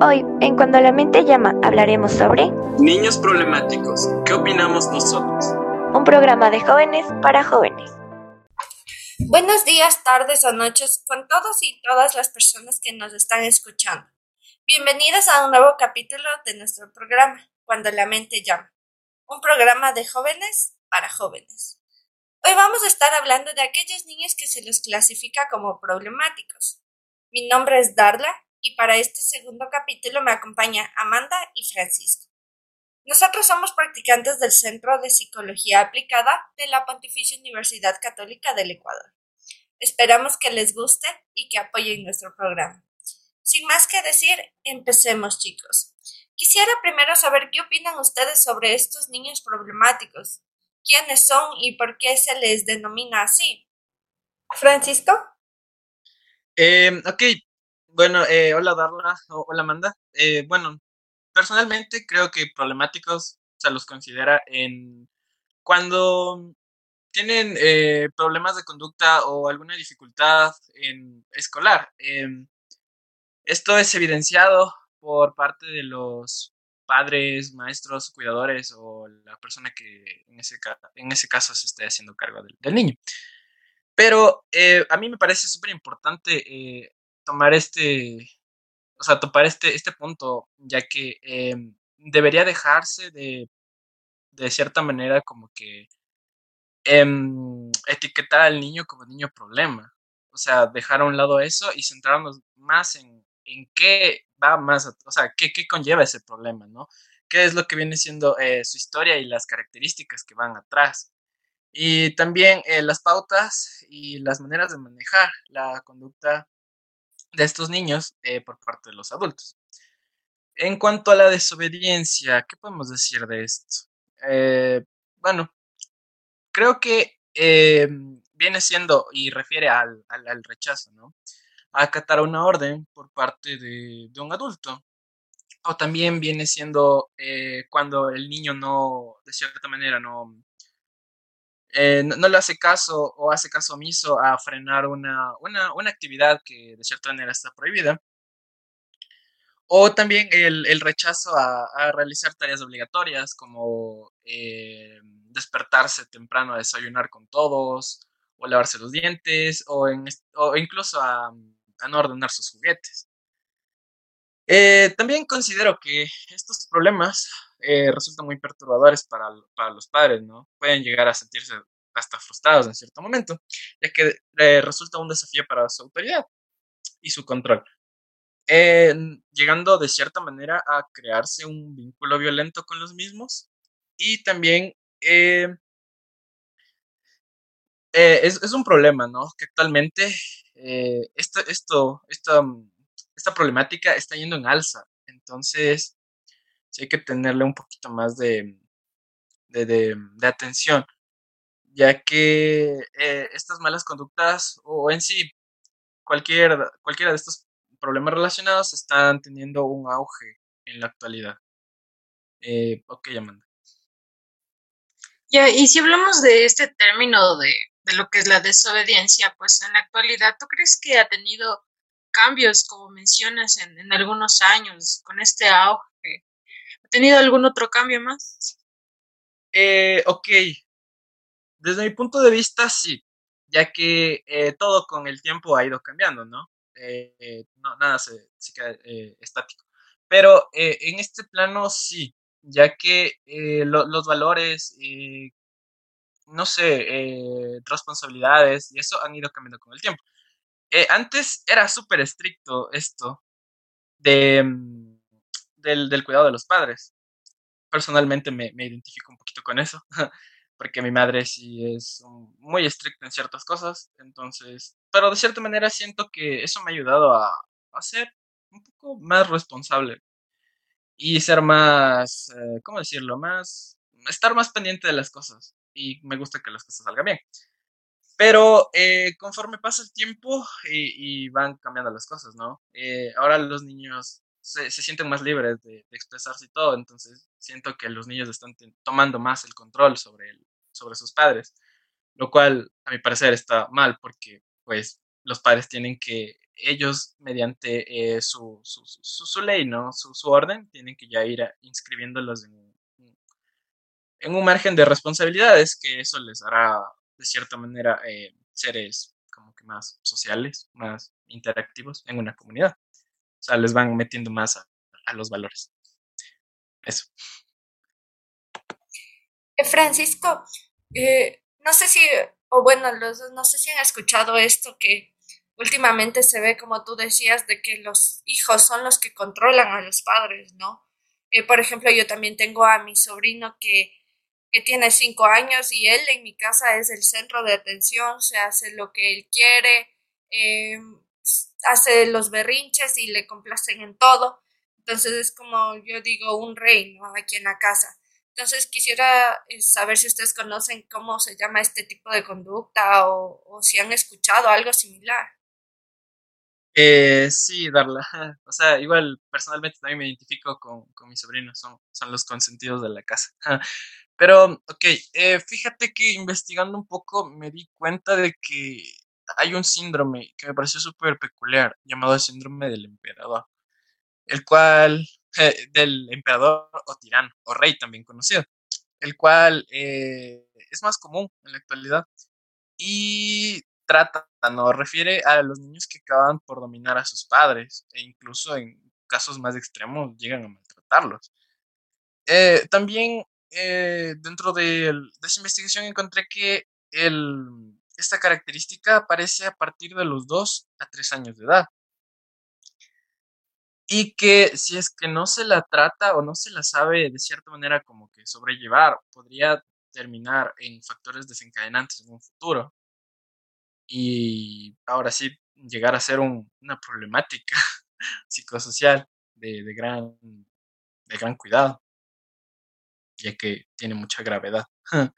Hoy, en Cuando la mente llama, hablaremos sobre Niños problemáticos. ¿Qué opinamos nosotros? un programa de jóvenes para jóvenes. Buenos días, tardes o noches con todos y todas las personas que nos están escuchando. Bienvenidos a un nuevo capítulo de nuestro programa, Cuando la mente llama, un programa de jóvenes para jóvenes. Hoy vamos a estar hablando de aquellos niños que se los clasifica como problemáticos. Mi nombre es Darla y para este segundo capítulo me acompaña Amanda y Francisco. Nosotros somos practicantes del Centro de Psicología Aplicada de la Pontificia Universidad Católica del Ecuador. Esperamos que les guste y que apoyen nuestro programa. Sin más que decir, empecemos chicos. Quisiera primero saber qué opinan ustedes sobre estos niños problemáticos. ¿Quiénes son y por qué se les denomina así? Francisco. Eh, ok, bueno, eh, hola Darla, hola Amanda. Eh, bueno, personalmente creo que problemáticos se los considera en cuando tienen eh, problemas de conducta o alguna dificultad en escolar. Em, esto es evidenciado por parte de los padres, maestros, cuidadores o la persona que en ese, en ese caso se esté haciendo cargo del, niño. Pero eh, a mí me parece súper importante tomar este, o sea, topar este, este punto, ya que em, debería dejarse de, de cierta manera como que em, etiquetar al niño como niño problema. O sea, dejar a un lado eso y centrarnos más en, en qué va más, o sea, qué, qué conlleva ese problema, ¿no? ¿Qué es lo que viene siendo eh, su historia y las características que van atrás? Y también eh, las pautas y las maneras de manejar la conducta de estos niños eh, por parte de los adultos. En cuanto a la desobediencia, ¿qué podemos decir de esto? Eh, bueno, creo que eh, viene siendo y refiere al, al, rechazo, ¿no? A acatar una orden por parte de, de un adulto. O también viene siendo cuando el niño no, de cierta manera, no, eh, no, no le hace caso o hace caso omiso a frenar una, una, una actividad que de cierta manera está prohibida. O también el, el rechazo a, a realizar tareas obligatorias como eh, despertarse temprano a desayunar con todos, o lavarse los dientes, o, en, o incluso a, a no ordenar sus juguetes. Eh, también considero que estos problemas eh, resultan muy perturbadores para, para los padres, ¿no? Pueden llegar a sentirse hasta frustrados en cierto momento, ya que eh, resulta un desafío para su autoridad y su control eh, llegando de cierta manera a crearse un vínculo violento con los mismos y también eh, eh, es, es un problema, ¿no? Que actualmente eh, esto, esto, esta, esta problemática está yendo en alza, entonces sí hay que tenerle un poquito más de, de, de- atención, ya que eh, estas malas conductas o en sí cualquier, cualquiera de estos problemas relacionados están teniendo un auge en la actualidad. Eh, ok, Amanda. Ya, y si hablamos de este término de, de lo que es la desobediencia, pues en la actualidad, ¿tú crees que ha tenido cambios, como mencionas, en, en algunos años con este auge? ¿Ha tenido algún otro cambio más? Eh, ok, desde mi punto de vista, sí, ya que eh, todo con el tiempo ha ido cambiando, ¿no? Eh, eh, no nada se, se queda eh, estático. Pero eh, en este plano, sí, ya que lo- los valores, no sé, responsabilidades y eso han ido cambiando con el tiempo. Antes era súper estricto esto de, mm, del, del cuidado de los padres. Personalmente me, me identifico un poquito con eso, porque mi madre sí es muy estricta en ciertas cosas, entonces, pero de cierta manera siento que eso me ha ayudado a, a ser un poco más responsable y ser más, eh, ¿cómo decirlo? Más, estar más pendiente de las cosas y me gusta que las cosas salgan bien. Pero eh, conforme pasa el tiempo y, y van cambiando las cosas, ¿no? Eh, ahora los niños se, sienten más libres de, expresarse y todo, entonces siento que los niños están tomando más el control sobre, sobre sus padres, lo cual a mi parecer está mal porque pues los padres tienen que ellos mediante eh, su, su, su, ley, ¿no? Su, orden, tienen que ya ir inscribiéndolos en, en, un margen de responsabilidades, que eso les hará, de cierta manera, eh, seres como que más sociales, más interactivos en una comunidad. O sea, les van metiendo más a, los valores. Eso. Eh, Francisco, eh, no sé si, o bueno, los, no sé si han escuchado esto que últimamente se ve, como tú decías, de que los hijos son los que controlan a los padres, ¿no? Eh, por ejemplo, yo también tengo a mi sobrino que, que tiene cinco años y él en mi casa es el centro de atención, se hace lo que él quiere, em, hace los berrinches y le complacen en todo. Entonces es como yo digo, un rey, ¿no? Aquí en la casa. Entonces quisiera eh, saber si ustedes conocen cómo se llama este tipo de conducta o, si han escuchado algo similar. Eh, sí, Darla. O sea, igual personalmente también me identifico con, con mis sobrinos, son, son los consentidos de la casa. Pero, ok, eh, fíjate que investigando un poco me di cuenta de que hay un síndrome que me pareció súper peculiar, llamado el síndrome del emperador, el cual, eh, del emperador o tirano, o rey también conocido, el cual eh, es más común en la actualidad. Y trata, no refiere a los niños que acaban por dominar a sus padres e incluso en casos más extremos llegan a maltratarlos. Eh, también eh, dentro de, esa investigación encontré que el, esta característica aparece a partir de los 2 a 3 años de edad. Y que si es que no se la trata o no se la sabe de cierta manera como que sobrellevar, podría terminar en factores desencadenantes en un futuro y ahora sí llegar a ser una problemática psicosocial de, de, gran, de gran cuidado, ya que tiene mucha gravedad.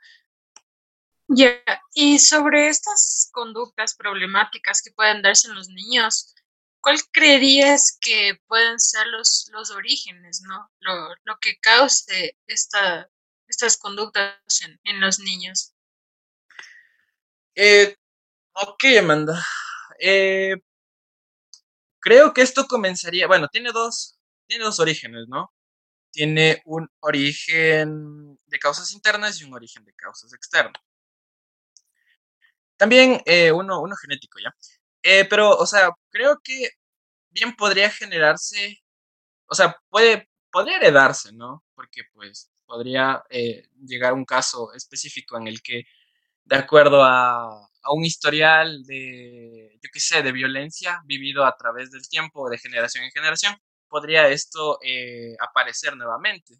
Ya, y sobre estas conductas problemáticas que pueden darse en los niños, ¿cuál creerías que pueden ser los, los orígenes, ¿no? Lo, lo que cause esta, estas conductas en, en los niños. Eh, Ok, Amanda. Eh, creo que esto comenzaría, bueno, tiene dos, tiene dos orígenes, ¿no? Tiene un origen de causas internas y un origen de causas externas. También eh, uno, uno genético, ¿ya? Eh, pero, o sea, creo que bien podría generarse, o sea, puede, podría heredarse, ¿no? Porque pues podría llegar un caso específico en el que, de acuerdo a, a un historial de, yo qué sé, de violencia vivido a través del tiempo, de generación en generación, podría esto eh, aparecer nuevamente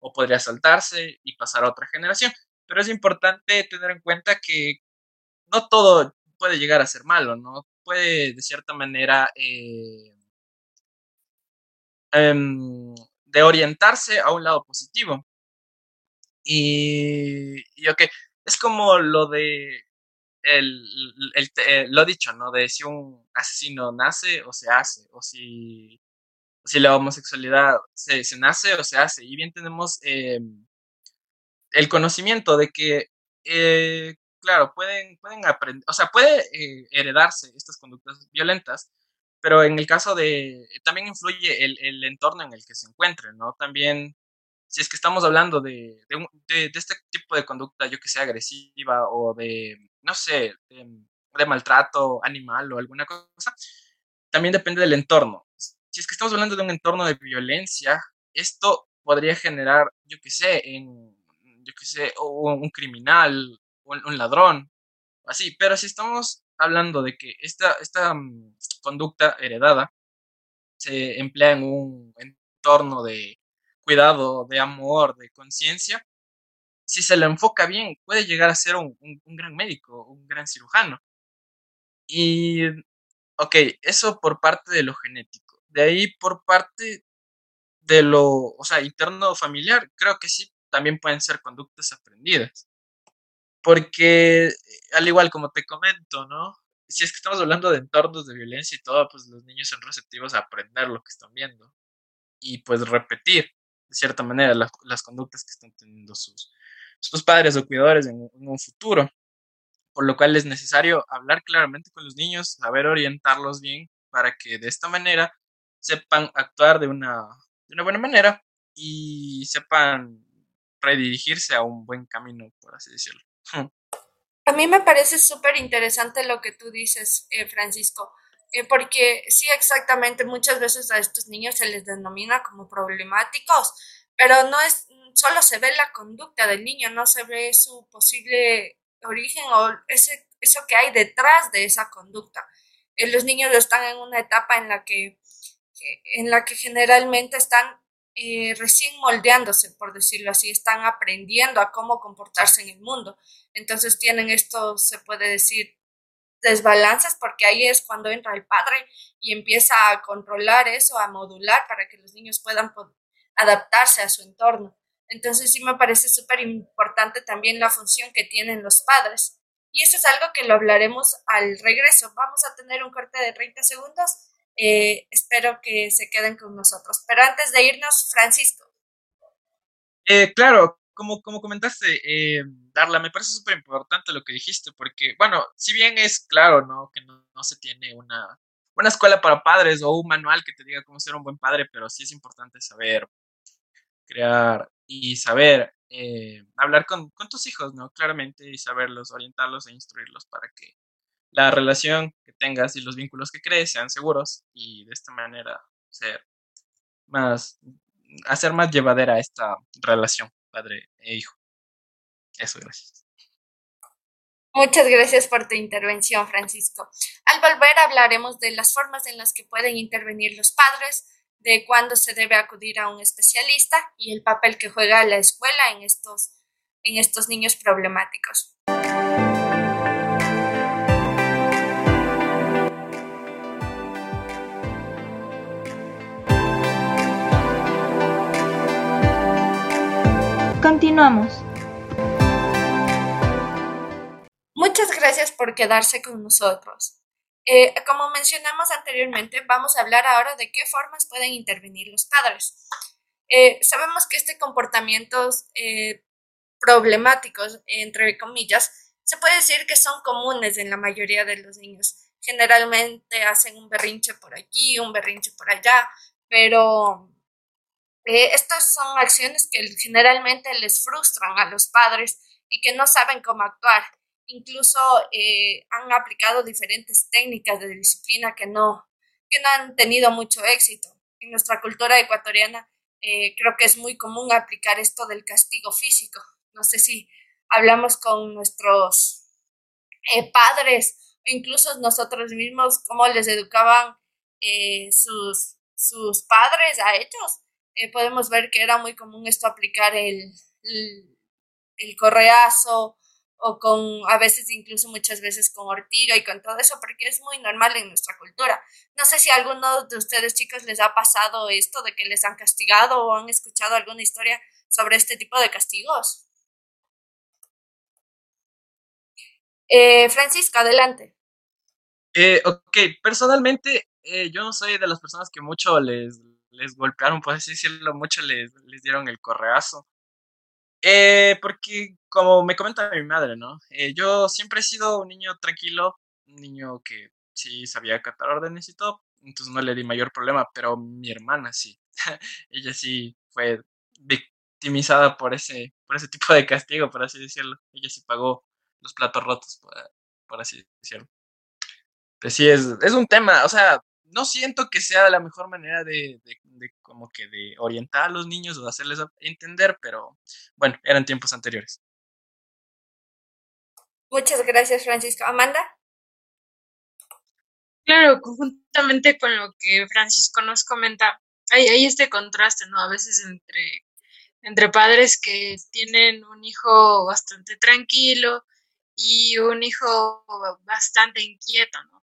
o podría saltarse y pasar a otra generación. Pero es importante tener en cuenta que no todo puede llegar a ser malo, ¿no? Puede, de cierta manera, eh, em, de orientarse a un lado positivo. Y, y ok, es como lo de el, lo dicho, ¿no? De si un asesino nace o se hace, o si, si la homosexualidad se, se, nace o se hace. Y bien tenemos eh, el conocimiento de que, eh, claro, pueden, pueden aprender, o sea, puede eh, heredarse estas conductas violentas, pero en el caso de, también influye el, el entorno en el que se encuentren, ¿no? También si es que estamos hablando de, de, este tipo de conducta, yo que sea agresiva o de, no sé, de, maltrato animal o alguna cosa, también depende del entorno. Si es que estamos hablando de un entorno de violencia, esto podría generar, yo que sé, en, yo que sé, un, criminal, un, un ladrón, así. Pero si estamos hablando de que esta, esta mm, conducta heredada se emplea en un entorno de cuidado, de amor, de conciencia, si se lo enfoca bien, puede llegar a ser un, gran médico, un gran cirujano. Y, ok, eso por parte de lo genético. De ahí por parte de lo, o sea, interno familiar, creo que sí, también pueden ser conductas aprendidas. Porque, al igual como te comento, ¿no? Si es que estamos hablando de entornos de violencia y todo, pues los niños son receptivos a aprender lo que están viendo y pues repetir de cierta manera, las conductas que están teniendo sus, sus padres o cuidadores en, un futuro. Por lo cual es necesario hablar claramente con los niños, saber orientarlos bien para que de esta manera sepan actuar de una, de una buena manera y sepan redirigirse a un buen camino, por así decirlo. A mí me parece súper interesante lo que tú dices, eh, Francisco, eh, porque sí, exactamente, muchas veces a estos niños se les denomina como problemáticos, pero no es, solo se ve la conducta del niño, no se ve su posible origen o ese, eso que hay detrás de esa conducta. Eh, los niños están en una etapa en la que, en la que generalmente están eh, recién moldeándose, por decirlo así, están aprendiendo a cómo comportarse en el mundo. Entonces tienen esto, se puede decir, desbalances, porque ahí es cuando entra el padre y empieza a controlar eso, a modular para que los niños puedan adaptarse a su entorno. Entonces sí me parece súper importante también la función que tienen los padres. Y eso es algo que lo hablaremos al regreso. Vamos a tener un corte de 30 segundos. Eh, espero que se queden con nosotros. Pero antes de irnos, Francisco. Eh, claro, como, como comentaste, eh, Darla, me parece súper importante lo que dijiste, porque, bueno, si bien es claro, ¿no? Que no, no se tiene una, una escuela para padres o un manual que te diga cómo ser un buen padre, pero sí es importante saber crear y saber eh, hablar con, con, tus hijos, ¿no? Claramente y saberlos, orientarlos e instruirlos para que la relación que tengas y los vínculos que crees sean seguros y de esta manera ser más, hacer más llevadera esta relación padre e hijo. Eso, gracias. Muchas gracias por tu intervención, Francisco. Al volver hablaremos de las formas en las que pueden intervenir los padres, de cuándo se debe acudir a un especialista y el papel que juega la escuela en estos, en estos niños problemáticos. Continuamos. Muchas gracias por quedarse con nosotros. Eh, como mencionamos anteriormente, vamos a hablar ahora de qué formas pueden intervenir los padres. Eh, sabemos que este comportamientos eh, problemáticos, entre comillas, se puede decir que son comunes en la mayoría de los niños. Generalmente hacen un berrinche por aquí, un berrinche por allá, pero estas son acciones que generalmente les frustran a los padres y que no saben cómo actuar incluso eh, han aplicado diferentes técnicas de disciplina que no, que no han tenido mucho éxito. En nuestra cultura ecuatoriana eh, creo que es muy común aplicar esto del castigo físico. No sé si hablamos con nuestros eh, padres o incluso nosotros mismos, cómo les educaban sus, sus padres a ellos. Podemos ver que era muy común esto aplicar el, el, correazo o con, a veces incluso muchas veces con ortiga y con todo eso, porque es muy normal en nuestra cultura. No sé si a alguno de ustedes chicos les ha pasado esto de que les han castigado o han escuchado alguna historia sobre este tipo de castigos. Eh, Francisco, adelante. Eh, ok, personalmente eh, yo no soy de las personas que mucho les, les golpearon, por así decirlo, mucho les, les dieron el correazo. Eh, porque como me comenta mi madre, ¿no? Eh, yo siempre he sido un niño tranquilo, un niño que sí sabía acatar órdenes y todo, entonces no le di mayor problema, pero mi hermana sí, ella sí fue victimizada por ese, por ese tipo de castigo, por así decirlo. Ella sí pagó los platos rotos, por, así decirlo. Pues sí, es, es un tema, o sea, no siento que sea la mejor manera de, como que de orientar a los niños o de hacerles entender, pero bueno, eran tiempos anteriores. Muchas gracias, Francisco. Amanda. Claro, conjuntamente con lo que Francisco nos comenta, hay, hay este contraste, ¿no? A veces entre, entre padres que tienen un hijo bastante tranquilo y un hijo bastante inquieto, ¿no?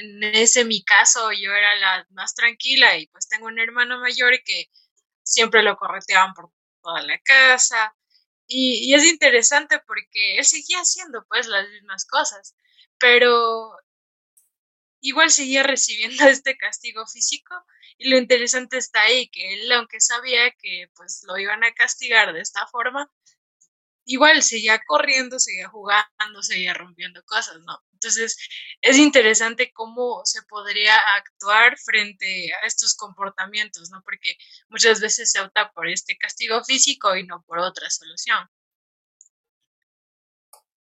En ese mi caso yo era la más tranquila y pues tengo un hermano mayor que siempre lo correteaban por toda la casa. Y, es interesante porque él seguía haciendo pues las mismas cosas, pero igual seguía recibiendo este castigo físico. Y lo interesante está ahí que él aunque sabía que pues lo iban a castigar de esta forma igual seguía corriendo, seguía jugando, seguía rompiendo cosas, ¿no? Entonces, es interesante cómo se podría actuar frente a estos comportamientos, ¿no? Porque muchas veces se opta por este castigo físico y no por otra solución.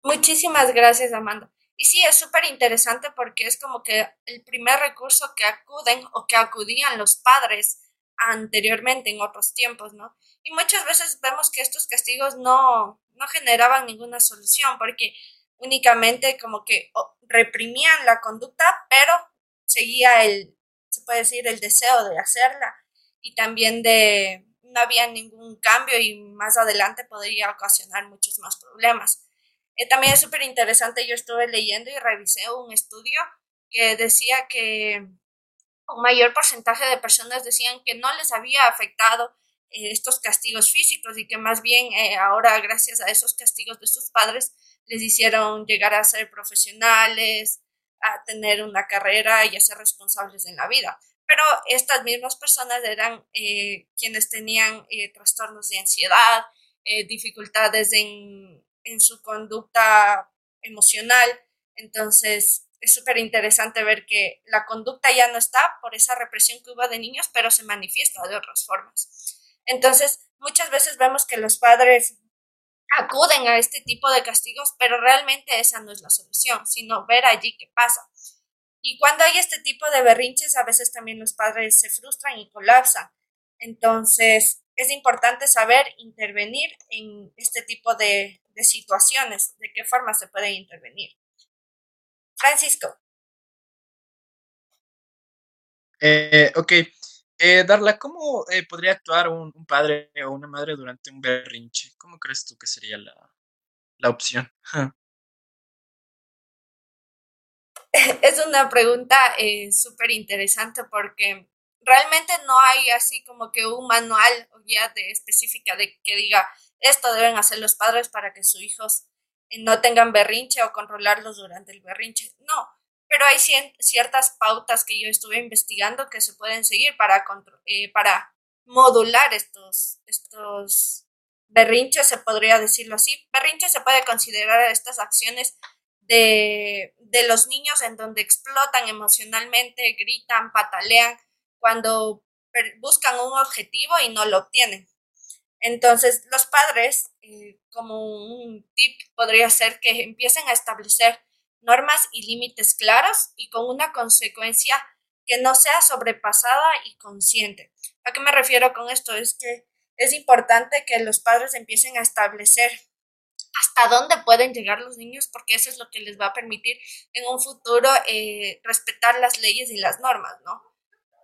Muchísimas gracias, Amanda. Y sí, es súper interesante porque es como que el primer recurso que acuden o que acudían los padres anteriormente en otros tiempos, ¿no? Y muchas veces vemos que estos castigos no, no generaban ninguna solución porque únicamente como que reprimían la conducta, pero seguía el, se puede decir, el deseo de hacerla y también de no había ningún cambio y más adelante podría ocasionar muchos más problemas. Eh, también es súper interesante, yo estuve leyendo y revisé un estudio que decía que un mayor porcentaje de personas decían que no les había afectado eh, estos castigos físicos y que más bien eh, ahora gracias a esos castigos de sus padres les hicieron llegar a ser profesionales, a tener una carrera y a ser responsables en la vida. Pero estas mismas personas eran quienes tenían trastornos de ansiedad, dificultades en en su conducta emocional. Entonces, es súper interesante ver que la conducta ya no está por esa represión que hubo de niños, pero se manifiesta de otras formas. Entonces, muchas veces vemos que los padres acuden a este tipo de castigos, pero realmente esa no es la solución, sino ver allí qué pasa. Y cuando hay este tipo de berrinches, a veces también los padres se frustran y colapsan. Entonces, es importante saber intervenir en este tipo de, situaciones, de qué forma se puede intervenir. Francisco. Eh, ok. Eh, Darla, ¿cómo eh, podría actuar un, padre o una madre durante un berrinche? ¿Cómo crees tú que sería la, la opción? es una pregunta eh, súper interesante porque realmente no hay así como que un manual o guía de específica de que diga esto deben hacer los padres para que sus hijos no tengan berrinche o controlarlos durante el berrinche. No, pero hay ciertas pautas que yo estuve investigando que se pueden seguir para, eh, para modular estos, estos berrinches, se podría decirlo así. Berrinche se puede considerar estas acciones de, de los niños en donde explotan emocionalmente, gritan, patalean, cuando buscan un objetivo y no lo obtienen. Entonces, los padres, eh, como un tip, podría ser que empiecen a establecer normas y límites claros y con una consecuencia que no sea sobrepasada y consciente. ¿A qué me refiero con esto? Es que es importante que los padres empiecen a establecer hasta dónde pueden llegar los niños porque eso es lo que les va a permitir en un futuro eh, respetar las leyes y las normas, ¿no?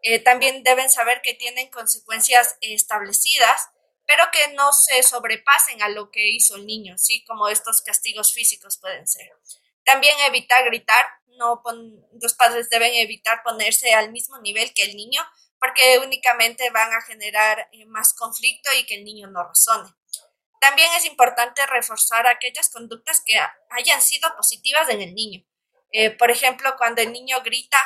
Eh, también deben saber que tienen consecuencias establecidas, pero que no se sobrepasen a lo que hizo el niño, ¿sí? Como estos castigos físicos pueden ser. También evitar gritar, no los padres deben evitar ponerse al mismo nivel que el niño, porque únicamente van a generar eh, más conflicto y que el niño no razone. También es importante reforzar aquellas conductas que hayan sido positivas en el niño. Eh, por ejemplo, cuando el niño grita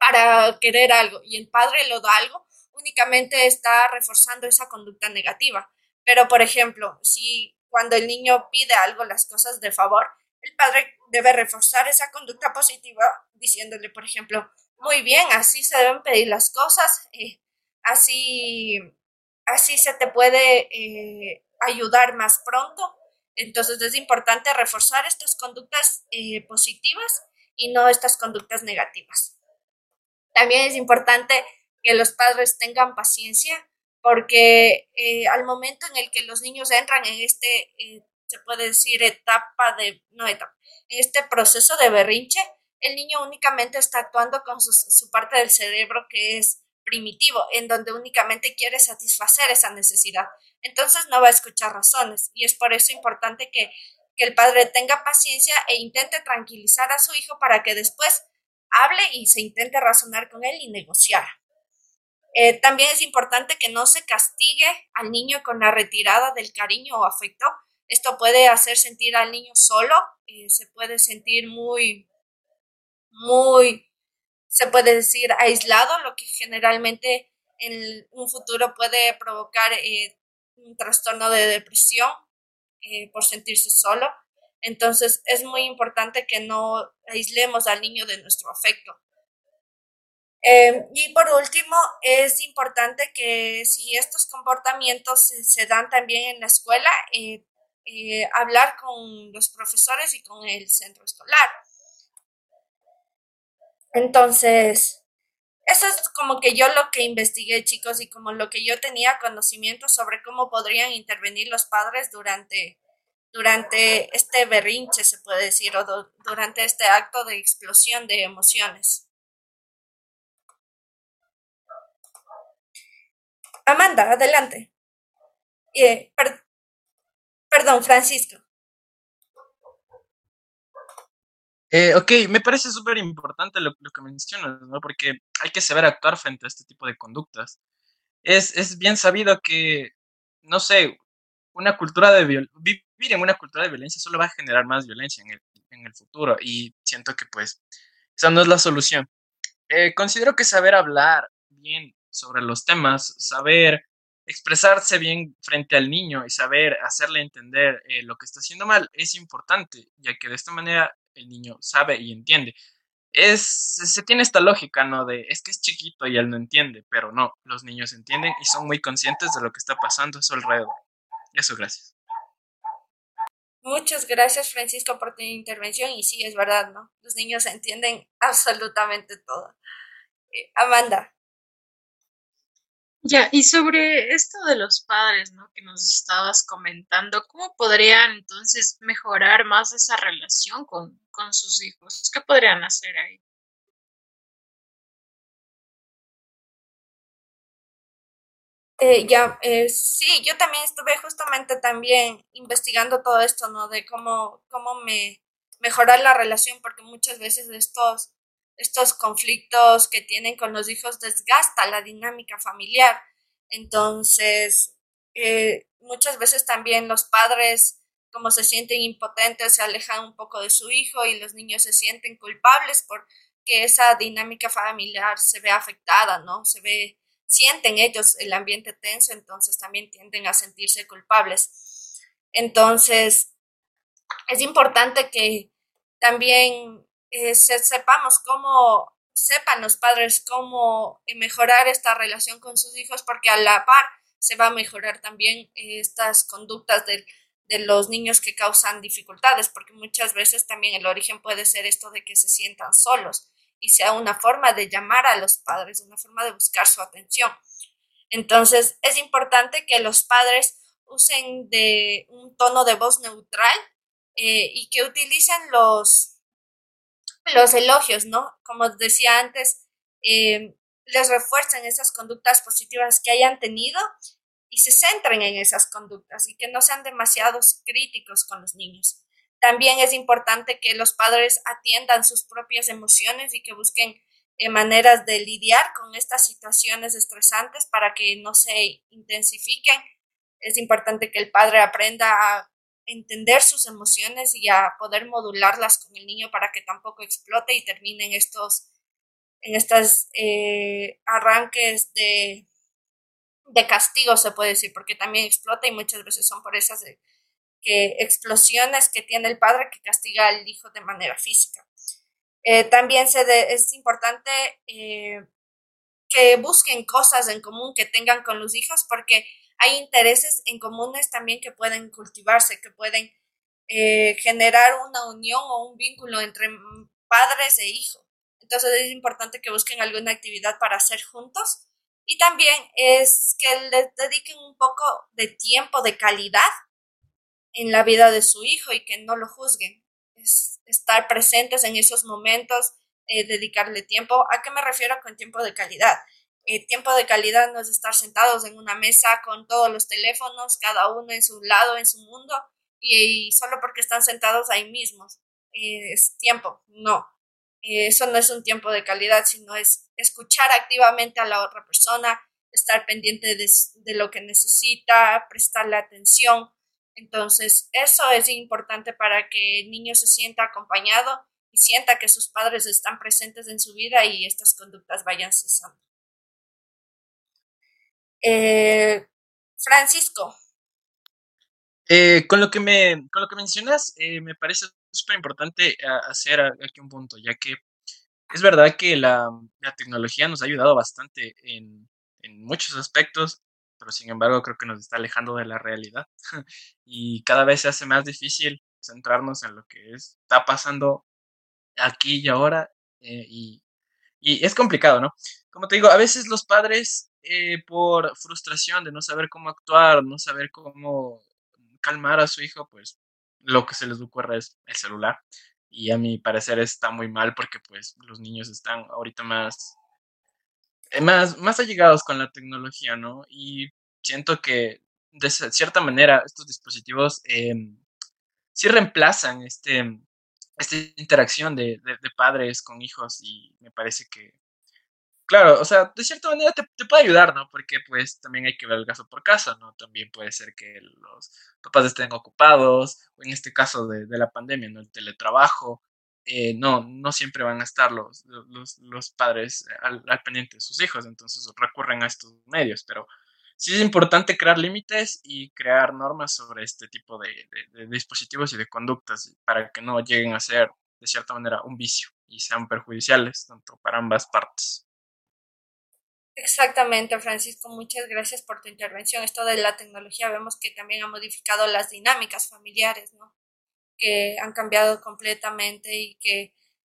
para querer algo y el padre lo da algo, únicamente está reforzando esa conducta negativa. Pero, por ejemplo, si cuando el niño pide algo, las cosas de favor, el padre debe reforzar esa conducta positiva diciéndole, por ejemplo, muy bien, así se deben pedir las cosas, eh, así, así se te puede eh, ayudar más pronto. Entonces es importante reforzar estas conductas eh, positivas y no estas conductas negativas. También es importante que los padres tengan paciencia porque eh, al momento en el que los niños entran en este, eh, se puede decir, etapa de, este proceso de berrinche, el niño únicamente está actuando con su, su parte del cerebro que es primitivo, en donde únicamente quiere satisfacer esa necesidad. Entonces no va a escuchar razones y es por eso importante que, que el padre tenga paciencia e intente tranquilizar a su hijo para que después hable y se intente razonar con él y negociar. Eh, también es importante que no se castigue al niño con la retirada del cariño o afecto. Esto puede hacer sentir al niño solo, eh, se puede sentir muy, muy, se puede decir aislado, lo que generalmente en un futuro puede provocar eh, un trastorno de depresión eh, por sentirse solo. Entonces es muy importante que no aislemos al niño de nuestro afecto. Em, y por último, es importante que si estos comportamientos se, dan también en la escuela, eh, eh, hablar con los profesores y con el centro escolar. Entonces, eso es como que yo lo que investigué, chicos, y como lo que yo tenía conocimiento sobre cómo podrían intervenir los padres durante, durante este berrinche, se puede decir, o durante este acto de explosión de emociones. Amanda, adelante. Eh, perdón, Francisco. Eh, ok, me parece súper importante lo, que mencionas, ¿no? Porque hay que saber actuar frente a este tipo de conductas. Es, es bien sabido que, no sé, una cultura de vivir en una cultura de violencia solo va a generar más violencia en el, en el futuro y siento que pues esa no es la solución. Eh, considero que saber hablar bien sobre los temas, saber expresarse bien frente al niño y saber hacerle entender eh, lo que está haciendo mal es importante, ya que de esta manera el niño sabe y entiende. Es, se tiene esta lógica, ¿no? De es que es chiquito y él no entiende, pero no, los niños entienden y son muy conscientes de lo que está pasando a su alrededor. Eso, gracias. Muchas gracias, Francisco, por tu intervención. Y sí, es verdad, ¿no? Los niños entienden absolutamente todo. Eh, Amanda. Ya, y sobre esto de los padres, ¿no? Que nos estabas comentando, ¿cómo podrían entonces mejorar más esa relación con, con sus hijos? ¿Qué podrían hacer ahí? Eh, ya, eh, sí, yo también estuve justamente también investigando todo esto, ¿no? De cómo, cómo me mejorar la relación, porque muchas veces estos estos conflictos que tienen con los hijos desgasta la dinámica familiar. Entonces, eh, muchas veces también los padres, como se sienten impotentes, se alejan un poco de su hijo y los niños se sienten culpables porque esa dinámica familiar se ve afectada, ¿no? Se ve, sienten ellos el ambiente tenso, entonces también tienden a sentirse culpables. Entonces, es importante que también eh, sepamos cómo, sepan los padres cómo mejorar esta relación con sus hijos, porque a la par se va a mejorar también estas conductas de, de los niños que causan dificultades, porque muchas veces también el origen puede ser esto de que se sientan solos y sea una forma de llamar a los padres, una forma de buscar su atención. Entonces, es importante que los padres usen de un tono de voz neutral eh, y que utilicen los, los elogios, ¿no? Como decía antes, eh, les refuercen esas conductas positivas que hayan tenido y se centren en esas conductas y que no sean demasiados críticos con los niños. También es importante que los padres atiendan sus propias emociones y que busquen eh, maneras de lidiar con estas situaciones estresantes para que no se intensifiquen. Es importante que el padre aprenda a entender sus emociones y a poder modularlas con el niño para que tampoco explote y termine en estos, en estos eh, arranques de, de castigo, se puede decir, porque también explota y muchas veces son por esas que explosiones que tiene el padre que castiga al hijo de manera física. Eh, también se es importante eh, que busquen cosas en común que tengan con los hijos porque hay intereses en comunes también que pueden cultivarse, que pueden eh, generar una unión o un vínculo entre padres e hijos. Entonces es importante que busquen alguna actividad para hacer juntos y también es que les dediquen un poco de tiempo de calidad en la vida de su hijo y que no lo juzguen. Es estar presentes en esos momentos, eh, dedicarle tiempo. ¿A qué me refiero con tiempo de calidad? Eh, tiempo de calidad no es estar sentados en una mesa con todos los teléfonos, cada uno en su lado, en su mundo, y, solo porque están sentados ahí mismos. Eh, es tiempo, no. Eh, eso no es un tiempo de calidad, sino es escuchar activamente a la otra persona, estar pendiente de, de lo que necesita, prestarle atención. Entonces, eso es importante para que el niño se sienta acompañado y sienta que sus padres están presentes en su vida y estas conductas vayan cesando. Eh, Francisco. Eh, con, lo que me, con lo que mencionas, eh, me parece súper importante hacer aquí un punto, ya que es verdad que la, la tecnología nos ha ayudado bastante en, en, muchos aspectos, pero sin embargo creo que nos está alejando de la realidad y cada vez se hace más difícil centrarnos en lo que está pasando aquí y ahora eh, y, y, es complicado, ¿no? Como te digo, a veces los padres eh, por frustración de no saber cómo actuar, no saber cómo calmar a su hijo, pues lo que se les ocurre es el celular. Y a mi parecer está muy mal porque pues los niños están ahorita más, eh, más, más allegados con la tecnología, ¿no? Y siento que de cierta manera estos dispositivos eh, sí reemplazan este, esta interacción de, de, padres con hijos y me parece que, claro, o sea, de cierta manera te, te, puede ayudar, ¿no? Porque pues también hay que ver el caso por caso, ¿no? También puede ser que los papás estén ocupados, o en este caso de, de la pandemia, ¿no? El teletrabajo, eh, no, no siempre van a estar los, los, los padres al, al, pendiente de sus hijos, entonces recurren a estos medios, pero sí es importante crear límites y crear normas sobre este tipo de, dispositivos y de conductas para que no lleguen a ser, de cierta manera, un vicio y sean perjudiciales tanto para ambas partes. Exactamente, Francisco, muchas gracias por tu intervención. Esto de la tecnología vemos que también ha modificado las dinámicas familiares, ¿no? Que han cambiado completamente y que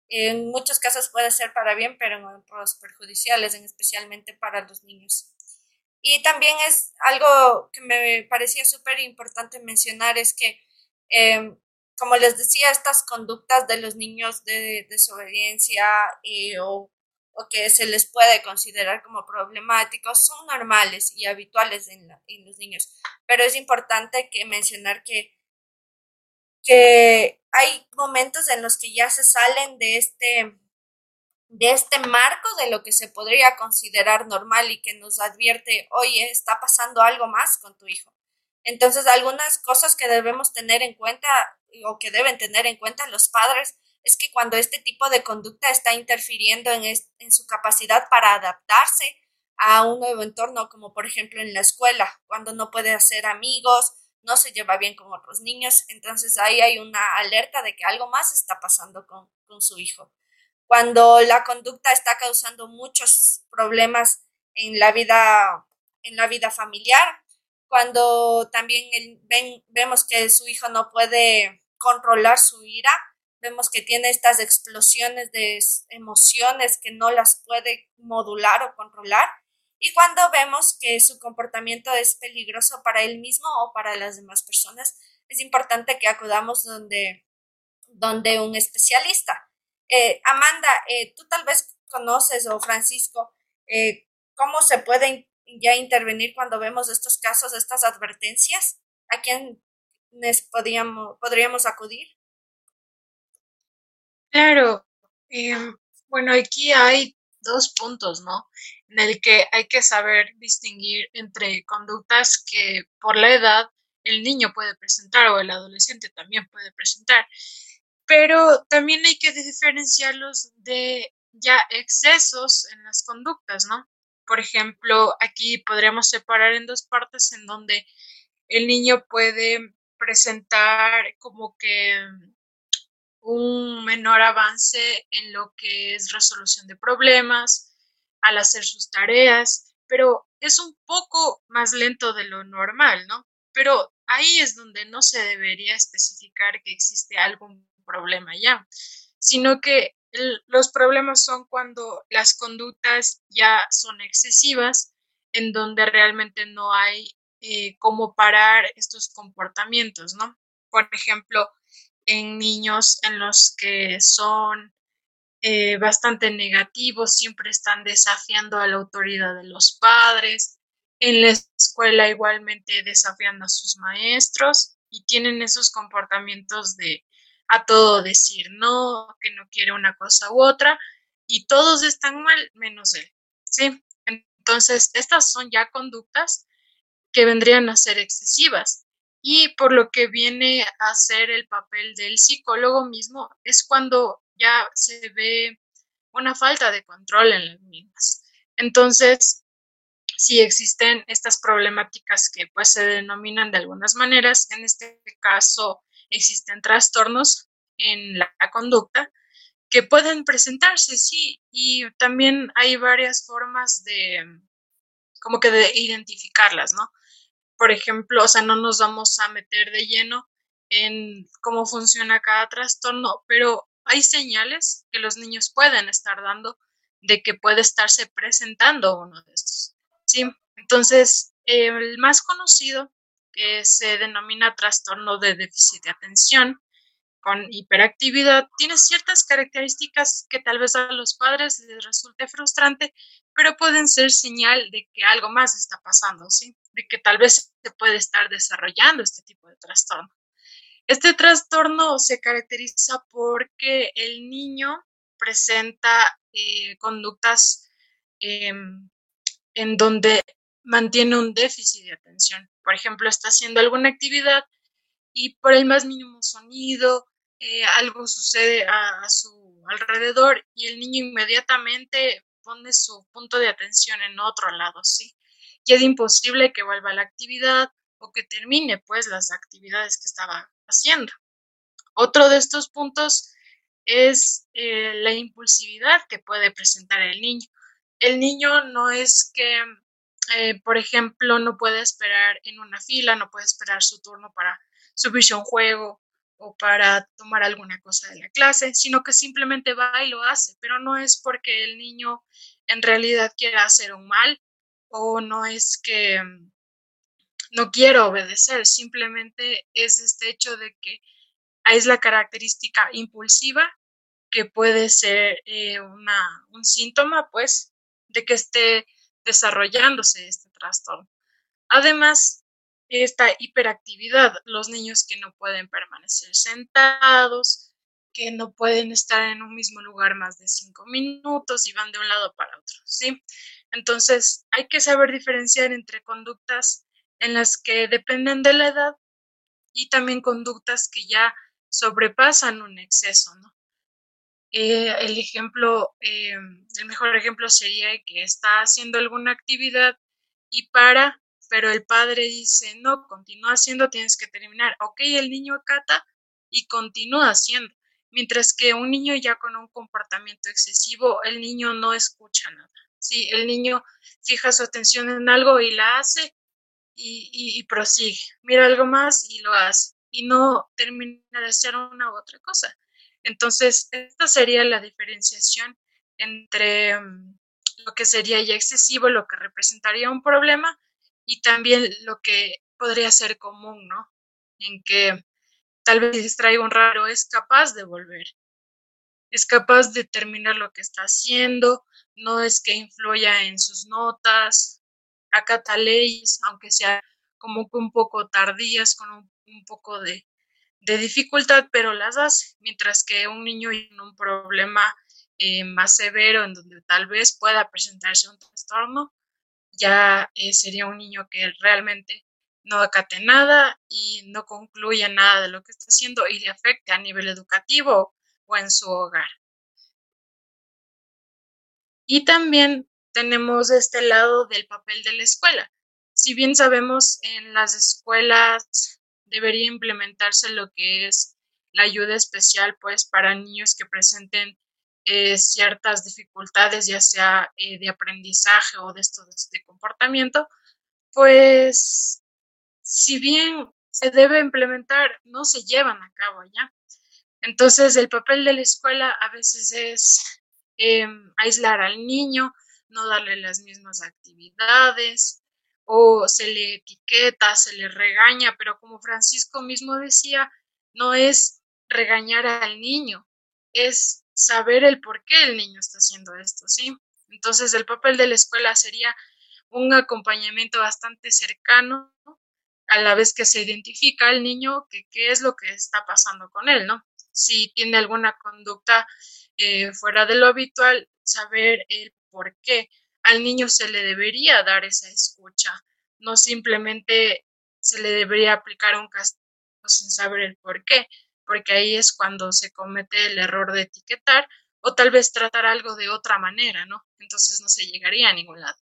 en muchos casos puede ser para bien, pero en otros perjudiciales, en especialmente para los niños. Y también es algo que me parecía súper importante mencionar, es que, eh, como les decía, estas conductas de los niños de desobediencia eh, o, o, que se les puede considerar como problemáticos son normales y habituales en, la, en los niños. Pero es importante que mencionar que, que hay momentos en los que ya se salen de este de este marco de lo que se podría considerar normal y que nos advierte, oye, está pasando algo más con tu hijo. Entonces, algunas cosas que debemos tener en cuenta o que deben tener en cuenta los padres es que cuando este tipo de conducta está interfiriendo en, en su capacidad para adaptarse a un nuevo entorno, como por ejemplo en la escuela, cuando no puede hacer amigos, no se lleva bien con otros niños, entonces ahí hay una alerta de que algo más está pasando con, con su hijo cuando la conducta está causando muchos problemas en la vida, en la vida familiar, cuando también ven, vemos que su hijo no puede controlar su ira, vemos que tiene estas explosiones de emociones que no las puede modular o controlar, y cuando vemos que su comportamiento es peligroso para él mismo o para las demás personas, es importante que acudamos donde, donde un especialista. Eh, Amanda, eh, tú tal vez conoces o Francisco, eh, ¿cómo se puede ya intervenir cuando vemos estos casos, estas advertencias? ¿A quiénes podríamos, podríamos acudir? Claro, bueno, aquí hay dos puntos, ¿no? En el que hay que saber distinguir entre conductas que por la edad el niño puede presentar o el adolescente también puede presentar pero también hay que diferenciarlos de ya excesos en las conductas, ¿no? Por ejemplo, aquí podríamos separar en dos partes en donde el niño puede presentar como que un menor avance en lo que es resolución de problemas, al hacer sus tareas, pero es un poco más lento de lo normal, ¿no? Pero ahí es donde no se debería especificar que existe algo problema ya, sino que los problemas son cuando las conductas ya son excesivas, en donde realmente no hay eh, cómo parar estos comportamientos, ¿no? Por ejemplo, en niños en los que son eh, bastante negativos, siempre están desafiando a la autoridad de los padres, en la escuela igualmente desafiando a sus maestros y tienen esos comportamientos de a todo decir no, que no quiere una cosa u otra, y todos están mal menos él, ¿sí? Entonces, estas son ya conductas que vendrían a ser excesivas. Y por lo que viene a ser el papel del psicólogo mismo, es cuando ya se ve una falta de control en las mismas. Entonces, si existen estas problemáticas que pues se denominan de algunas maneras, en este caso existen trastornos en la conducta que pueden presentarse, sí, y también hay varias formas de, como que de identificarlas, ¿no? Por ejemplo, o sea, no nos vamos a meter de lleno en cómo funciona cada trastorno, pero hay señales que los niños pueden estar dando de que puede estarse presentando uno de estos. Sí, entonces el más conocido se denomina trastorno de déficit de atención con hiperactividad tiene ciertas características que tal vez a los padres les resulte frustrante, pero pueden ser señal de que algo más está pasando, ¿sí? De que tal vez se puede estar desarrollando este tipo de trastorno. Este trastorno se caracteriza porque el niño presenta eh, conductas em, en donde mantiene un déficit de atención. Por ejemplo, está haciendo alguna actividad y por el más mínimo sonido, eh, algo sucede a, su alrededor y el niño inmediatamente pone su punto de atención en otro lado, ¿sí? Y es imposible que vuelva a la actividad o que termine, pues, las actividades que estaba haciendo. Otro de estos puntos es eh, la impulsividad que puede presentar el niño. El niño no es que, eh, por ejemplo, no puede esperar en una fila, no puede esperar su turno para subirse a un juego o para tomar alguna cosa de la clase, sino que simplemente va y lo hace, pero no es porque el niño en realidad quiera hacer un mal o no es que mm, no quiera obedecer, simplemente es este hecho de que es la característica impulsiva que puede ser eh, una, un síntoma, pues, de que esté desarrollándose este trastorno. Además, esta hiperactividad, los niños que no pueden permanecer sentados, que no pueden estar en un mismo lugar más de cinco minutos y van de un lado para otro, ¿sí? Entonces, hay que saber diferenciar entre conductas en las que dependen de la edad y también conductas que ya sobrepasan un exceso, ¿no? Eh, el ejemplo, eh, el mejor ejemplo sería que está haciendo alguna actividad y para pero el padre dice, no, continúa haciendo, tienes que terminar. Ok, el niño acata y continúa haciendo. Mientras que un niño ya con un comportamiento excesivo, el niño no escucha nada. Sí, el niño fija su atención en algo y la hace y, prosigue. Mira algo más y lo hace. Y no termina de hacer una u otra cosa. Entonces, esta sería la diferenciación entre mm, lo que sería ya excesivo, lo que representaría un problema, y también lo que podría ser común, ¿no? En que tal vez distraiga un raro es capaz de volver, es capaz de terminar lo que está haciendo, no es que influya en sus notas, acata leyes, aunque sea como que un poco tardías, con un, poco de, de, dificultad, pero las hace, mientras que un niño en un problema eh, más severo, en donde tal vez pueda presentarse un trastorno, ya eh, sería un niño que realmente no acate nada y no concluya nada de lo que está haciendo y le afecte a nivel educativo o en su hogar. Y también tenemos este lado del papel de la escuela. Si bien sabemos en las escuelas debería implementarse lo que es la ayuda especial pues para niños que presenten eh, ciertas dificultades, ya sea eh, de aprendizaje o de estos de comportamiento, pues si bien se debe implementar, no se llevan a cabo ya. Entonces, el papel de la escuela a veces es em, aislar al niño, no darle las mismas actividades, o se le etiqueta, se le regaña, pero como Francisco mismo decía, no es regañar al niño, es saber el por qué el niño está haciendo esto, ¿sí? Entonces, el papel de la escuela sería un acompañamiento bastante cercano a la vez que se identifica al niño que qué es lo que está pasando con él, ¿no? Si tiene alguna conducta eh, fuera de lo habitual, saber el por qué al niño se le debería dar esa escucha, no simplemente se le debería aplicar un castigo sin saber el por qué, porque ahí es cuando se comete el error de etiquetar o tal vez tratar algo de otra manera, ¿no? Entonces no se llegaría a ningún lado.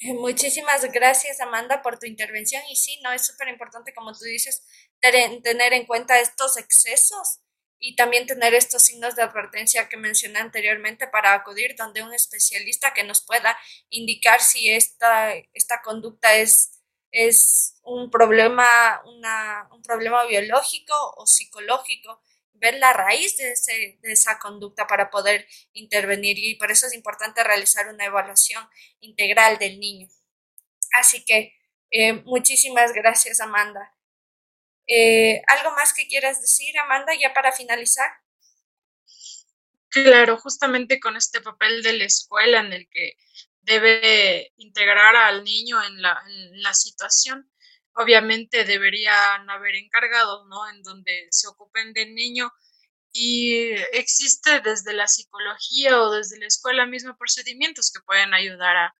Eh, muchísimas gracias, Amanda, por tu intervención. Y sí, no es súper importante, como tú dices, tener en cuenta estos excesos y también tener estos signos de advertencia que mencioné anteriormente para acudir donde un especialista que nos pueda indicar si esta, esta conducta es, es un problema, una, un problema biológico o psicológico, ver la raíz de, ese, de esa conducta para poder intervenir y por eso es importante realizar una evaluación integral del niño. Así que eh, muchísimas gracias, Amanda. Eh, ¿Algo más que quieras decir, Amanda, ya para finalizar? Claro, justamente con este papel de la escuela en el que debe integrar al niño en la, situación, obviamente deberían haber encargados, ¿no? En donde se ocupen del niño y existe desde la psicología o desde la escuela misma procedimientos que pueden ayudar a,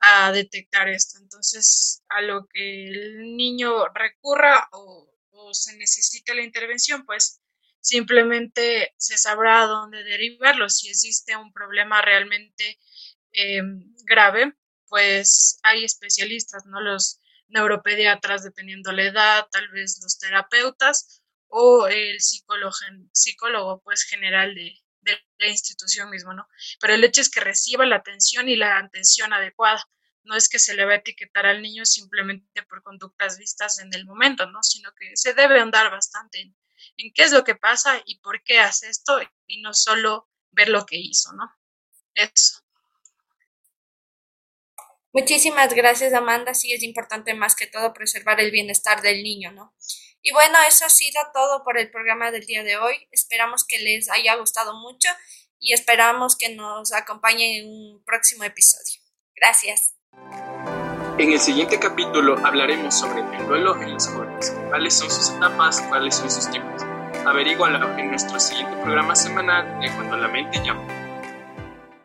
a detectar esto. Entonces, a lo que el niño recurra o se necesite la intervención, pues simplemente se sabrá dónde derivarlo. Si existe un problema realmente em, grave, pues hay especialistas, ¿no? Los neuropediatras, dependiendo la edad, tal vez los terapeutas o el psicólogo, psicólogo pues general de, de la institución mismo, ¿no? Pero el hecho es que reciba la atención y la atención adecuada no es que se le va a etiquetar al niño simplemente por conductas vistas en el momento, ¿no? Sino que se debe andar bastante en, qué es lo que pasa y por qué hace esto y no solo ver lo que hizo, ¿no? Eso. Muchísimas gracias, Amanda. Sí, es importante más que todo preservar el bienestar del niño, ¿no? Y bueno, eso ha sido todo por el programa del día de hoy. Esperamos que les haya gustado mucho y esperamos que nos acompañen en un próximo episodio. Gracias. En el siguiente capítulo hablaremos sobre el duelo en los jóvenes, cuáles son sus etapas, cuáles son sus tiempos. Averígualo en nuestro siguiente programa semanal de Cuando la mente llama.